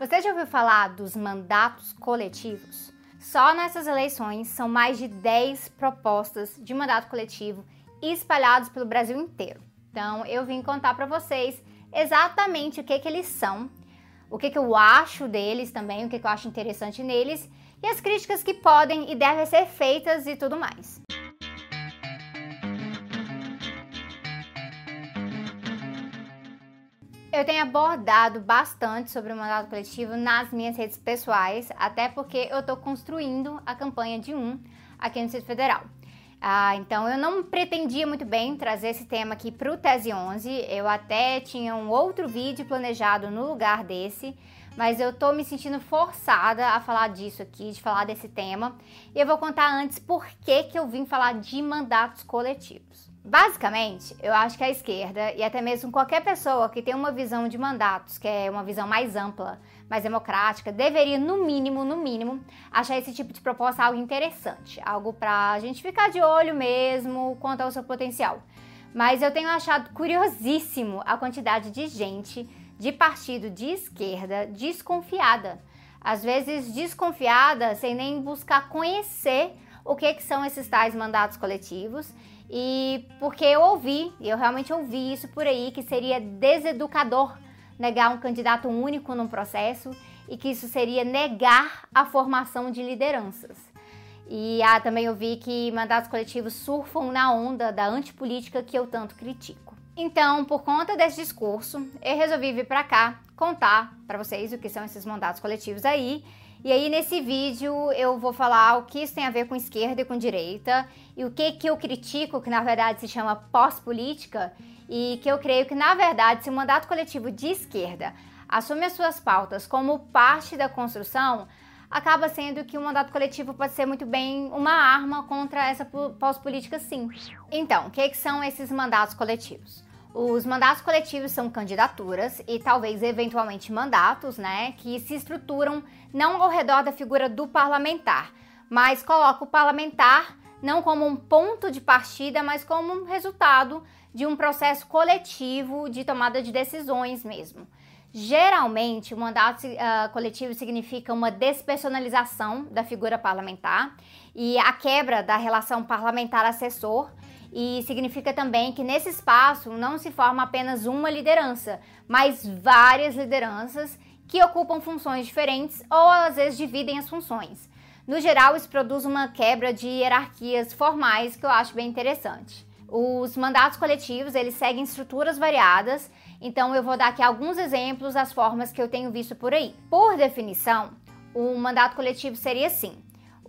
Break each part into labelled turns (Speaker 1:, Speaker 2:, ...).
Speaker 1: Você já ouviu falar dos mandatos coletivos? Só nessas eleições são mais de 10 propostas de mandato coletivo espalhados pelo Brasil inteiro. Então eu vim contar para vocês exatamente o que, que eles são, o que, que eu acho deles também, o que, que eu acho interessante neles e as críticas que podem e devem ser feitas e tudo mais. Eu tenho abordado bastante sobre o mandato coletivo nas minhas redes pessoais, até porque eu estou construindo a campanha de um aqui no Distrito Federal. Ah, então eu não pretendia muito bem trazer esse tema aqui para o Tese 11, eu até tinha um outro vídeo planejado no lugar desse, mas eu tô me sentindo forçada a falar disso aqui, de falar desse tema, e eu vou contar antes por que, que eu vim falar de mandatos coletivos. Basicamente, eu acho que a esquerda e até mesmo qualquer pessoa que tem uma visão de mandatos, que é uma visão mais ampla, mais democrática, deveria, no mínimo, no mínimo, achar esse tipo de proposta algo interessante, algo para a gente ficar de olho mesmo quanto ao seu potencial. Mas eu tenho achado curiosíssimo a quantidade de gente de partido de esquerda desconfiada. Às vezes desconfiada sem nem buscar conhecer o que, que são esses tais mandatos coletivos e porque eu ouvi, eu realmente ouvi isso por aí, que seria deseducador negar um candidato único num processo e que isso seria negar a formação de lideranças. E ah, também ouvi que mandatos coletivos surfam na onda da antipolítica que eu tanto critico. Então, por conta desse discurso, eu resolvi vir para cá contar para vocês o que são esses mandatos coletivos aí e aí nesse vídeo eu vou falar o que isso tem a ver com esquerda e com direita e o que que eu critico, que na verdade se chama pós-política e que eu creio que na verdade se o mandato coletivo de esquerda assume as suas pautas como parte da construção, acaba sendo que o mandato coletivo pode ser muito bem uma arma contra essa pós-política sim. Então, o que, que são esses mandatos coletivos? Os mandatos coletivos são candidaturas e talvez eventualmente mandatos, né, que se estruturam não ao redor da figura do parlamentar, mas coloca o parlamentar não como um ponto de partida, mas como um resultado de um processo coletivo de tomada de decisões mesmo. Geralmente, o mandato uh, coletivo significa uma despersonalização da figura parlamentar e a quebra da relação parlamentar-assessor e significa também que nesse espaço não se forma apenas uma liderança, mas várias lideranças que ocupam funções diferentes ou às vezes dividem as funções. No geral, isso produz uma quebra de hierarquias formais que eu acho bem interessante. Os mandatos coletivos, eles seguem estruturas variadas, então eu vou dar aqui alguns exemplos das formas que eu tenho visto por aí. Por definição, o mandato coletivo seria assim: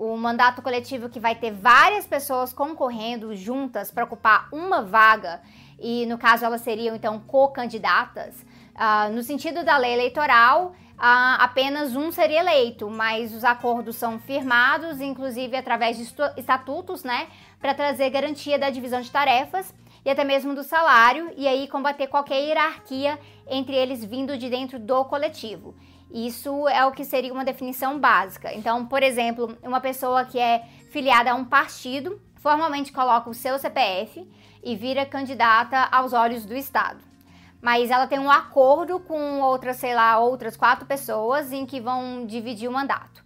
Speaker 1: o mandato coletivo que vai ter várias pessoas concorrendo juntas para ocupar uma vaga, e no caso elas seriam então co-candidatas, uh, no sentido da lei eleitoral, uh, apenas um seria eleito, mas os acordos são firmados, inclusive através de estatutos, né, para trazer garantia da divisão de tarefas e até mesmo do salário, e aí combater qualquer hierarquia entre eles vindo de dentro do coletivo. Isso é o que seria uma definição básica. Então, por exemplo, uma pessoa que é filiada a um partido formalmente coloca o seu CPF e vira candidata aos olhos do Estado. Mas ela tem um acordo com outras, sei lá, outras quatro pessoas em que vão dividir o mandato.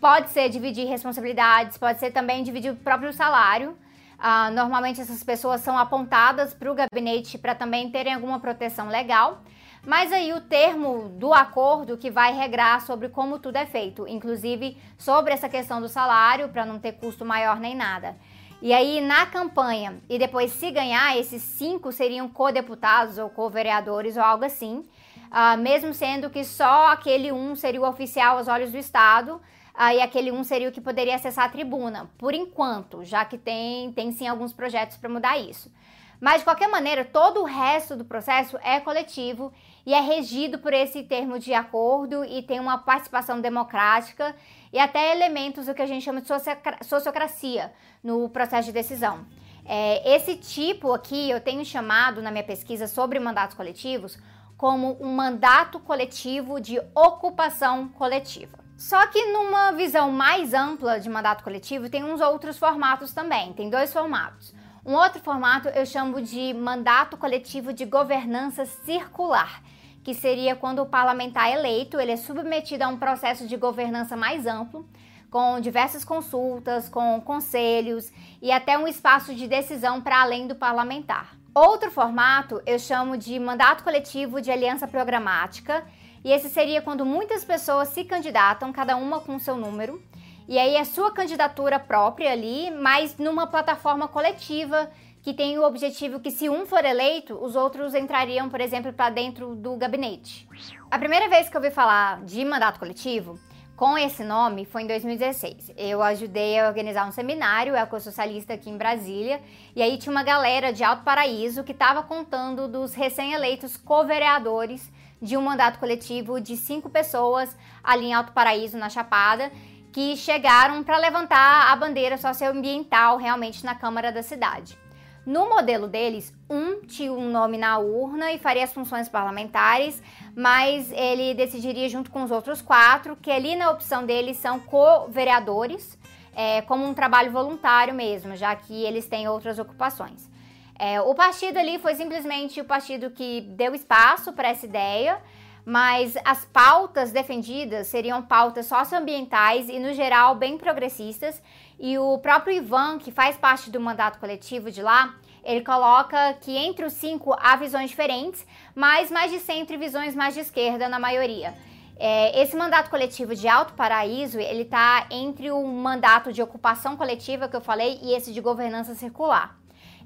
Speaker 1: Pode ser dividir responsabilidades, pode ser também dividir o próprio salário. Uh, normalmente essas pessoas são apontadas para o gabinete para também terem alguma proteção legal. Mas aí o termo do acordo que vai regrar sobre como tudo é feito, inclusive sobre essa questão do salário, para não ter custo maior nem nada. E aí, na campanha, e depois se ganhar, esses cinco seriam co-deputados ou co-vereadores ou algo assim, uh, mesmo sendo que só aquele um seria o oficial aos olhos do Estado, uh, e aquele um seria o que poderia acessar a tribuna, por enquanto, já que tem, tem sim alguns projetos para mudar isso. Mas, de qualquer maneira, todo o resto do processo é coletivo e é regido por esse termo de acordo e tem uma participação democrática e até elementos do que a gente chama de sociocracia no processo de decisão. É, esse tipo aqui eu tenho chamado na minha pesquisa sobre mandatos coletivos como um mandato coletivo de ocupação coletiva. Só que numa visão mais ampla de mandato coletivo tem uns outros formatos também, tem dois formatos. Um outro formato eu chamo de mandato coletivo de governança circular, que seria quando o parlamentar eleito ele é submetido a um processo de governança mais amplo, com diversas consultas, com conselhos e até um espaço de decisão para além do parlamentar. Outro formato eu chamo de mandato coletivo de aliança programática, e esse seria quando muitas pessoas se candidatam, cada uma com seu número, e aí é sua candidatura própria ali, mas numa plataforma coletiva que tem o objetivo que se um for eleito, os outros entrariam, por exemplo, para dentro do gabinete. A primeira vez que eu ouvi falar de mandato coletivo com esse nome foi em 2016. Eu ajudei a organizar um seminário ecossocialista aqui em Brasília, e aí tinha uma galera de Alto Paraíso que estava contando dos recém-eleitos co-vereadores de um mandato coletivo de cinco pessoas ali em Alto Paraíso, na Chapada, que chegaram para levantar a bandeira socioambiental realmente na Câmara da cidade. No modelo deles, um tinha um nome na urna e faria as funções parlamentares, mas ele decidiria junto com os outros quatro, que ali na opção deles são co-vereadores, é, como um trabalho voluntário mesmo, já que eles têm outras ocupações. É, o partido ali foi simplesmente o partido que deu espaço para essa ideia, mas as pautas defendidas seriam pautas socioambientais e, no geral, bem progressistas. E o próprio Ivan, que faz parte do mandato coletivo de lá, ele coloca que entre os cinco há visões diferentes, mas mais de centro e visões mais de esquerda na maioria. É, esse mandato coletivo de Alto Paraíso, ele está entre o mandato de ocupação coletiva que eu falei e esse de governança circular.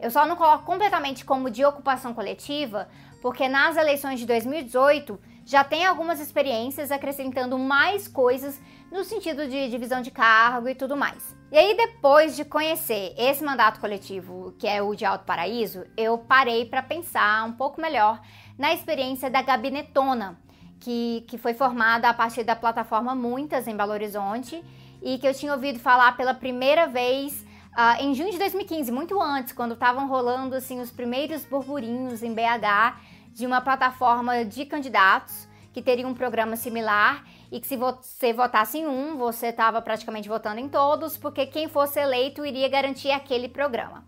Speaker 1: Eu só não coloco completamente como de ocupação coletiva, porque nas eleições de 2018 já tem algumas experiências acrescentando mais coisas no sentido de divisão de cargo e tudo mais. E aí, depois de conhecer esse mandato coletivo, que é o de Alto Paraíso, eu parei para pensar um pouco melhor na experiência da Gabinetona, que, que foi formada a partir da plataforma Muitas em Belo Horizonte e que eu tinha ouvido falar pela primeira vez Uh, em junho de 2015, muito antes, quando estavam rolando assim os primeiros burburinhos em BH de uma plataforma de candidatos que teria um programa similar e que se você votasse em um, você estava praticamente votando em todos, porque quem fosse eleito iria garantir aquele programa.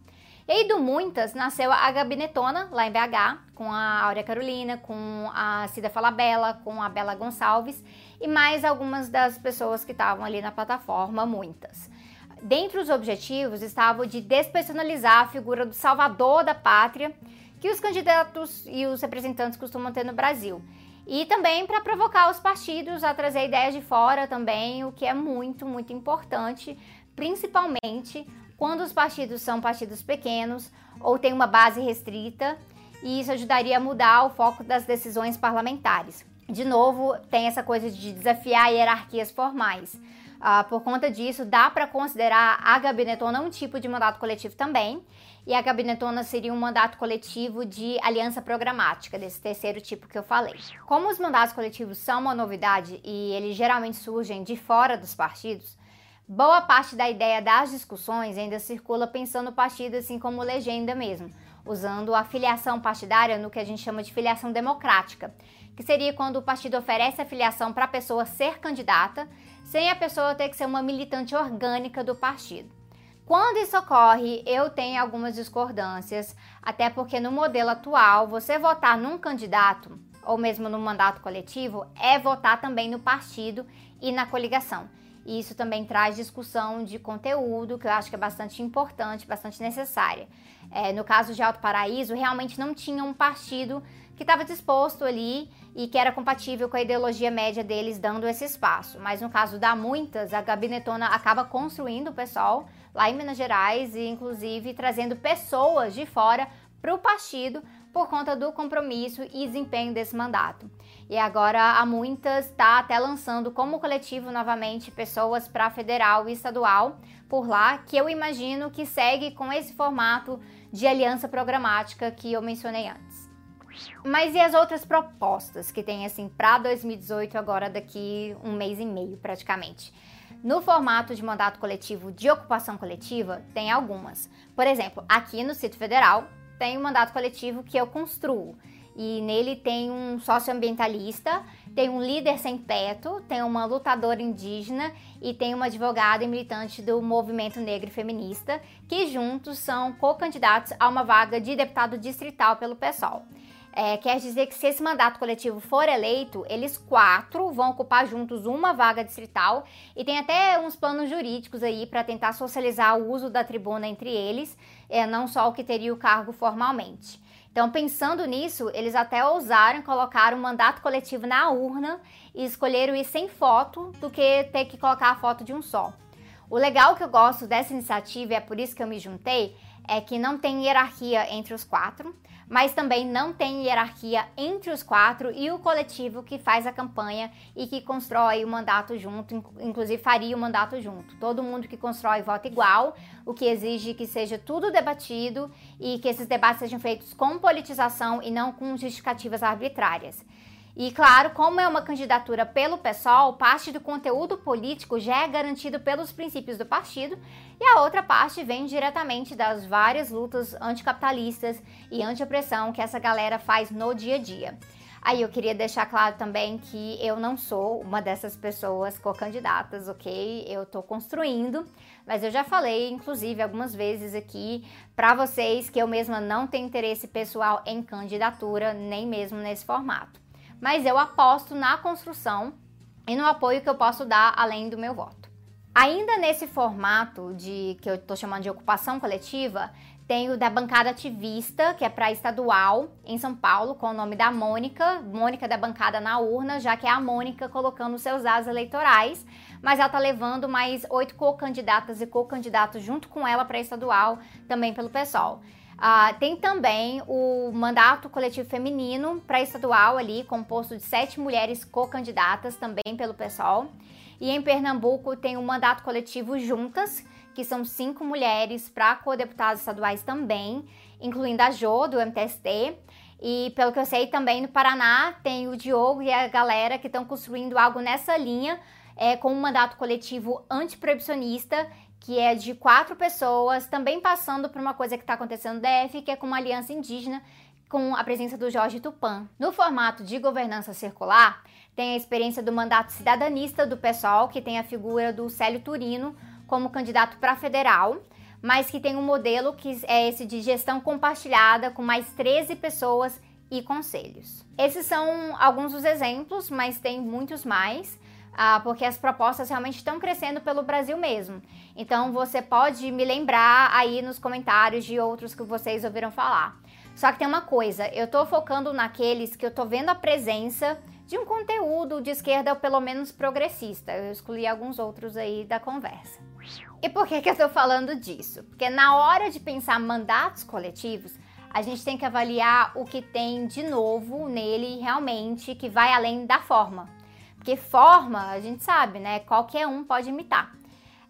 Speaker 1: E aí do Muitas nasceu a Gabinetona, lá em BH, com a Áurea Carolina, com a Cida Falabella, com a Bela Gonçalves e mais algumas das pessoas que estavam ali na plataforma, muitas. Dentre os objetivos estava o de despersonalizar a figura do salvador da pátria que os candidatos e os representantes costumam ter no Brasil. E também para provocar os partidos a trazer ideias de fora também, o que é muito, muito importante, principalmente quando os partidos são partidos pequenos ou têm uma base restrita, e isso ajudaria a mudar o foco das decisões parlamentares. De novo, tem essa coisa de desafiar hierarquias formais. Uh, por conta disso, dá para considerar a gabinetona um tipo de mandato coletivo também, e a gabinetona seria um mandato coletivo de aliança programática, desse terceiro tipo que eu falei. Como os mandatos coletivos são uma novidade e eles geralmente surgem de fora dos partidos, boa parte da ideia das discussões ainda circula pensando o partido assim como legenda mesmo, usando a filiação partidária no que a gente chama de filiação democrática, que seria quando o partido oferece a filiação para a pessoa ser candidata sem a pessoa ter que ser uma militante orgânica do partido. Quando isso ocorre, eu tenho algumas discordâncias, até porque no modelo atual, você votar num candidato ou mesmo no mandato coletivo é votar também no partido e na coligação. E isso também traz discussão de conteúdo, que eu acho que é bastante importante, bastante necessária. É, no caso de Alto Paraíso, realmente não tinha um partido que estava disposto ali e que era compatível com a ideologia média deles, dando esse espaço. Mas no caso da Muitas, a Gabinetona acaba construindo o pessoal lá em Minas Gerais e, inclusive, trazendo pessoas de fora para o partido por conta do compromisso e desempenho desse mandato. E agora a Muitas está até lançando como coletivo novamente pessoas para federal e estadual por lá, que eu imagino que segue com esse formato de aliança programática que eu mencionei antes. Mas e as outras propostas que tem assim para 2018 agora daqui um mês e meio praticamente? No formato de mandato coletivo de ocupação coletiva, tem algumas. Por exemplo, aqui no Sítio Federal tem um mandato coletivo que eu construo. E nele tem um socioambientalista, tem um líder sem teto, tem uma lutadora indígena e tem uma advogada e militante do movimento negro e feminista, que juntos são co-candidatos a uma vaga de deputado distrital pelo PSOL. É, quer dizer que se esse mandato coletivo for eleito, eles quatro vão ocupar juntos uma vaga distrital e tem até uns planos jurídicos aí para tentar socializar o uso da tribuna entre eles, é, não só o que teria o cargo formalmente. Então, pensando nisso, eles até ousaram colocar o um mandato coletivo na urna e escolheram ir sem foto do que ter que colocar a foto de um só. O legal que eu gosto dessa iniciativa, e é por isso que eu me juntei, é que não tem hierarquia entre os quatro, mas também não tem hierarquia entre os quatro e o coletivo que faz a campanha e que constrói o mandato junto, inclusive faria o mandato junto. Todo mundo que constrói vota igual, o que exige que seja tudo debatido e que esses debates sejam feitos com politização e não com justificativas arbitrárias. E claro, como é uma candidatura pelo PSOL, parte do conteúdo político já é garantido pelos princípios do partido e a outra parte vem diretamente das várias lutas anticapitalistas e anti-opressão que essa galera faz no dia a dia. Aí eu queria deixar claro também que eu não sou uma dessas pessoas co-candidatas, ok? Eu tô construindo, mas eu já falei, inclusive, algumas vezes aqui para vocês que eu mesma não tenho interesse pessoal em candidatura, nem mesmo nesse formato mas eu aposto na construção e no apoio que eu posso dar além do meu voto. Ainda nesse formato de que eu estou chamando de ocupação coletiva, tem o da bancada ativista, que é para estadual em São Paulo, com o nome da Mônica, Mônica da bancada na urna, já que é a Mônica colocando seus dados eleitorais, mas ela tá levando mais oito co-candidatas e co-candidatos junto com ela para estadual, também pelo PSOL. Uh, tem também o mandato coletivo feminino para estadual ali, composto de sete mulheres co-candidatas também pelo PSOL. E em Pernambuco tem o mandato coletivo Juntas, que são cinco mulheres para co-deputados estaduais também, incluindo a Jo, do MTST. E pelo que eu sei, também no Paraná tem o Diogo e a galera que estão construindo algo nessa linha, é, com um mandato coletivo antiproibicionista que é de quatro pessoas, também passando por uma coisa que está acontecendo no DF, que é com uma aliança indígena com a presença do Jorge Tupan. No formato de governança circular, tem a experiência do mandato cidadanista do PSOL, que tem a figura do Célio Turino como candidato para federal, mas que tem um modelo que é esse de gestão compartilhada com mais 13 pessoas e conselhos. Esses são alguns dos exemplos, mas tem muitos mais ah, porque as propostas realmente estão crescendo pelo Brasil mesmo. Então você pode me lembrar aí nos comentários de outros que vocês ouviram falar. Só que tem uma coisa, eu tô focando naqueles que eu tô vendo a presença de um conteúdo de esquerda ou pelo menos progressista. Eu excluí alguns outros aí da conversa. E por que que eu tô falando disso? Porque na hora de pensar mandatos coletivos, a gente tem que avaliar o que tem de novo nele realmente que vai além da forma. Porque forma, a gente sabe, né? Qualquer um pode imitar.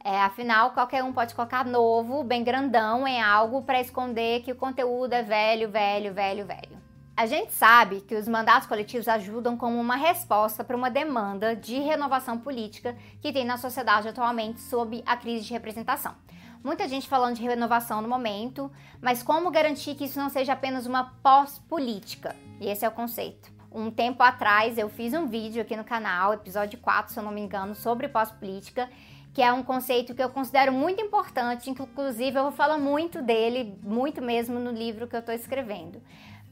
Speaker 1: É, afinal, qualquer um pode colocar novo, bem grandão, em algo para esconder que o conteúdo é velho, velho, velho, velho. A gente sabe que os mandatos coletivos ajudam como uma resposta para uma demanda de renovação política que tem na sociedade atualmente sob a crise de representação. Muita gente falando de renovação no momento, mas como garantir que isso não seja apenas uma pós-política? E esse é o conceito um tempo atrás eu fiz um vídeo aqui no canal, episódio 4, se eu não me engano, sobre pós-política, que é um conceito que eu considero muito importante, inclusive eu vou falar muito dele, muito mesmo no livro que eu estou escrevendo.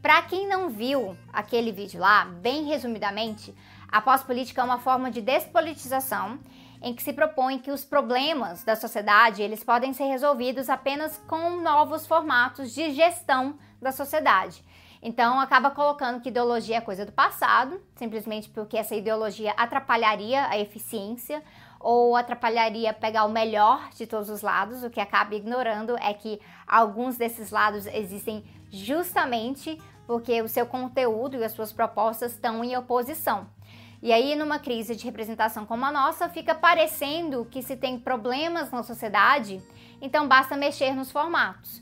Speaker 1: Para quem não viu aquele vídeo lá, bem resumidamente, a pós-política é uma forma de despolitização em que se propõe que os problemas da sociedade eles podem ser resolvidos apenas com novos formatos de gestão da sociedade. Então acaba colocando que ideologia é coisa do passado, simplesmente porque essa ideologia atrapalharia a eficiência ou atrapalharia pegar o melhor de todos os lados. O que acaba ignorando é que alguns desses lados existem justamente porque o seu conteúdo e as suas propostas estão em oposição. E aí, numa crise de representação como a nossa, fica parecendo que se tem problemas na sociedade, então basta mexer nos formatos.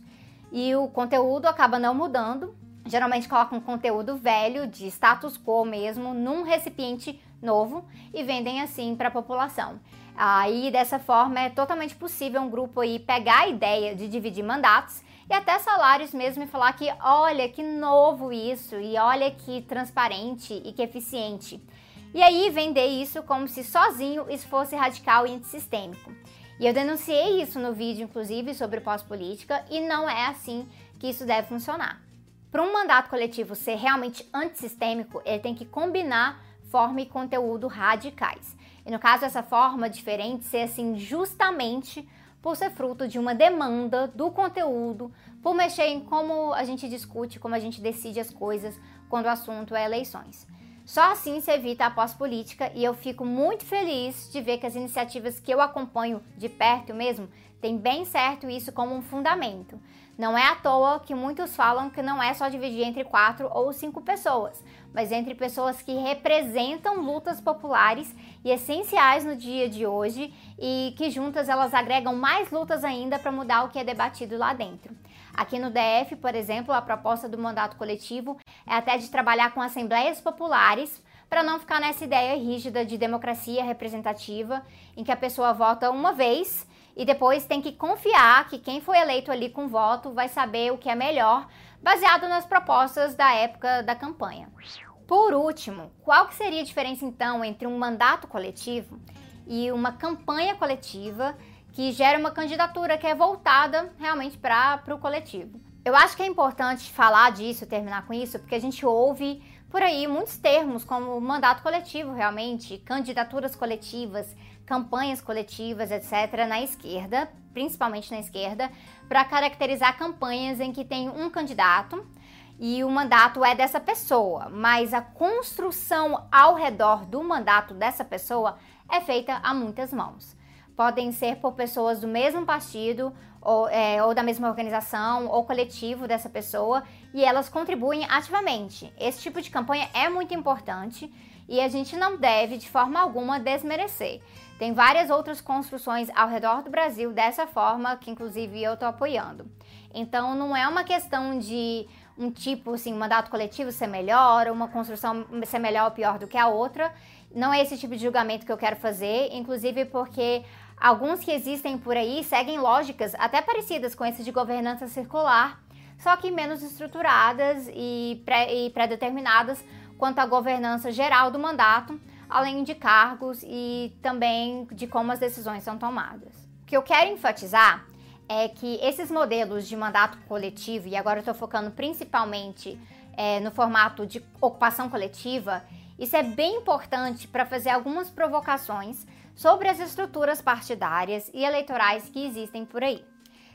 Speaker 1: E o conteúdo acaba não mudando, Geralmente colocam conteúdo velho, de status quo mesmo, num recipiente novo e vendem assim para a população. Aí dessa forma é totalmente possível um grupo aí pegar a ideia de dividir mandatos e até salários mesmo e falar que olha que novo isso e olha que transparente e que eficiente. E aí vender isso como se sozinho isso fosse radical e antissistêmico. E eu denunciei isso no vídeo, inclusive, sobre pós-política, e não é assim que isso deve funcionar. Para um mandato coletivo ser realmente antissistêmico, ele tem que combinar forma e conteúdo radicais. E no caso, essa forma diferente ser assim justamente por ser fruto de uma demanda do conteúdo, por mexer em como a gente discute, como a gente decide as coisas quando o assunto é eleições. Só assim se evita a pós-política e eu fico muito feliz de ver que as iniciativas que eu acompanho de perto mesmo têm bem certo isso como um fundamento. Não é à toa que muitos falam que não é só dividir entre quatro ou cinco pessoas, mas entre pessoas que representam lutas populares e essenciais no dia de hoje e que juntas elas agregam mais lutas ainda para mudar o que é debatido lá dentro. Aqui no DF, por exemplo, a proposta do mandato coletivo é até de trabalhar com assembleias populares para não ficar nessa ideia rígida de democracia representativa, em que a pessoa vota uma vez e depois tem que confiar que quem foi eleito ali com voto vai saber o que é melhor, baseado nas propostas da época da campanha. Por último, qual que seria a diferença então entre um mandato coletivo e uma campanha coletiva que gera uma candidatura que é voltada realmente para o coletivo? Eu acho que é importante falar disso, terminar com isso, porque a gente ouve por aí muitos termos como mandato coletivo, realmente, candidaturas coletivas, campanhas coletivas, etc., na esquerda, principalmente na esquerda, para caracterizar campanhas em que tem um candidato e o mandato é dessa pessoa, mas a construção ao redor do mandato dessa pessoa é feita a muitas mãos. Podem ser por pessoas do mesmo partido ou, é, ou da mesma organização ou coletivo dessa pessoa e elas contribuem ativamente. Esse tipo de campanha é muito importante e a gente não deve de forma alguma desmerecer. Tem várias outras construções ao redor do Brasil dessa forma, que inclusive eu estou apoiando. Então não é uma questão de um tipo assim, um mandato coletivo ser melhor, uma construção ser melhor ou pior do que a outra. Não é esse tipo de julgamento que eu quero fazer, inclusive porque alguns que existem por aí seguem lógicas até parecidas com esse de governança circular, só que menos estruturadas e pré-determinadas quanto à governança geral do mandato, além de cargos e também de como as decisões são tomadas. O que eu quero enfatizar é que esses modelos de mandato coletivo, e agora eu estou focando principalmente é, no formato de ocupação coletiva, isso é bem importante para fazer algumas provocações sobre as estruturas partidárias e eleitorais que existem por aí.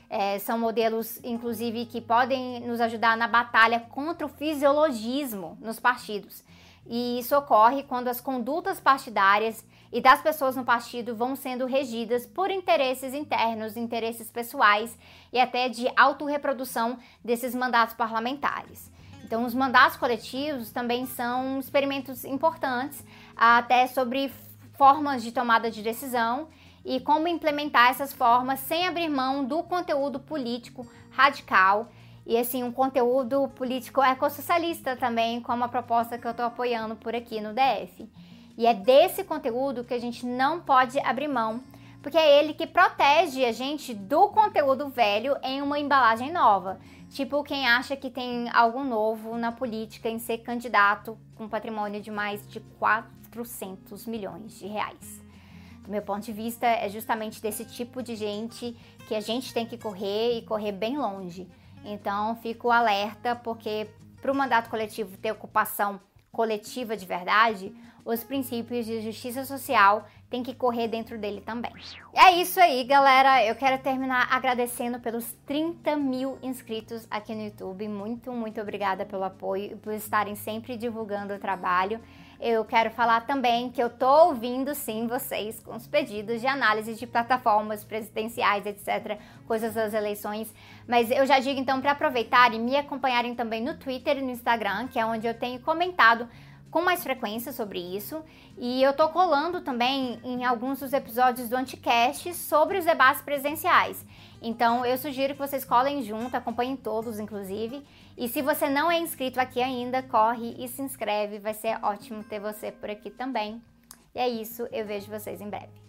Speaker 1: É, são modelos, inclusive, que podem nos ajudar na batalha contra o fisiologismo nos partidos. E isso ocorre quando as condutas partidárias e das pessoas no partido vão sendo regidas por interesses internos, interesses pessoais e até de autorreprodução desses mandatos parlamentares. Então, os mandatos coletivos também são experimentos importantes, até sobre formas de tomada de decisão e como implementar essas formas sem abrir mão do conteúdo político radical e assim um conteúdo político ecossocialista também, como a proposta que eu estou apoiando por aqui no DF. E é desse conteúdo que a gente não pode abrir mão, porque é ele que protege a gente do conteúdo velho em uma embalagem nova. Tipo quem acha que tem algo novo na política em ser candidato com patrimônio de mais de 400 milhões de reais do meu ponto de vista, é justamente desse tipo de gente que a gente tem que correr e correr bem longe. Então, fico alerta, porque para o mandato coletivo ter ocupação coletiva de verdade, os princípios de justiça social têm que correr dentro dele também. É isso aí, galera. Eu quero terminar agradecendo pelos 30 mil inscritos aqui no YouTube. Muito, muito obrigada pelo apoio e por estarem sempre divulgando o trabalho. Eu quero falar também que eu tô ouvindo sim vocês com os pedidos de análise de plataformas presidenciais, etc, coisas das eleições, mas eu já digo então para aproveitarem e me acompanharem também no Twitter e no Instagram, que é onde eu tenho comentado com mais frequência sobre isso. E eu tô colando também em alguns dos episódios do Anticast sobre os debates presidenciais. Então eu sugiro que vocês colhem junto, acompanhem todos, inclusive. E se você não é inscrito aqui ainda, corre e se inscreve, vai ser ótimo ter você por aqui também. E é isso, eu vejo vocês em breve.